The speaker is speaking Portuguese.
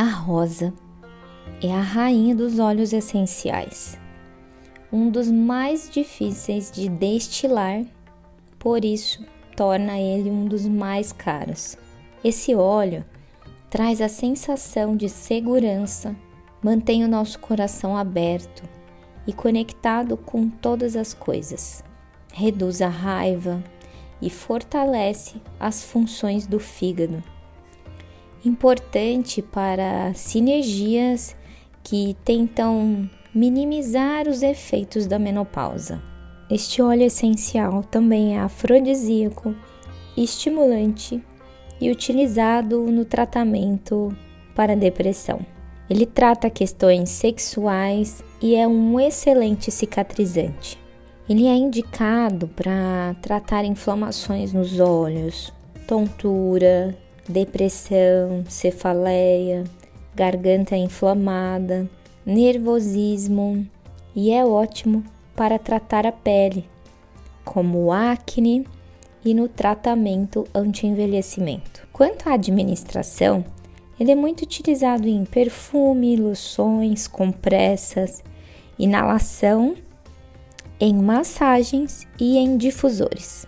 A rosa é a rainha dos óleos essenciais, um dos mais difíceis de destilar, por isso torna ele um dos mais caros. Esse óleo traz a sensação de segurança, mantém o nosso coração aberto e conectado com todas as coisas, reduz a raiva e fortalece as funções do fígado importante para sinergias que tentam minimizar os efeitos da menopausa. Este óleo essencial também é afrodisíaco, estimulante e utilizado no tratamento para depressão. Ele trata questões sexuais e é um excelente cicatrizante. Ele é indicado para tratar inflamações nos olhos, tontura, depressão, cefaleia, garganta inflamada, nervosismo e é ótimo para tratar a pele, como acne e no tratamento anti-envelhecimento. Quanto à administração, ele é muito utilizado em perfume, loções, compressas, inalação, em massagens e em difusores.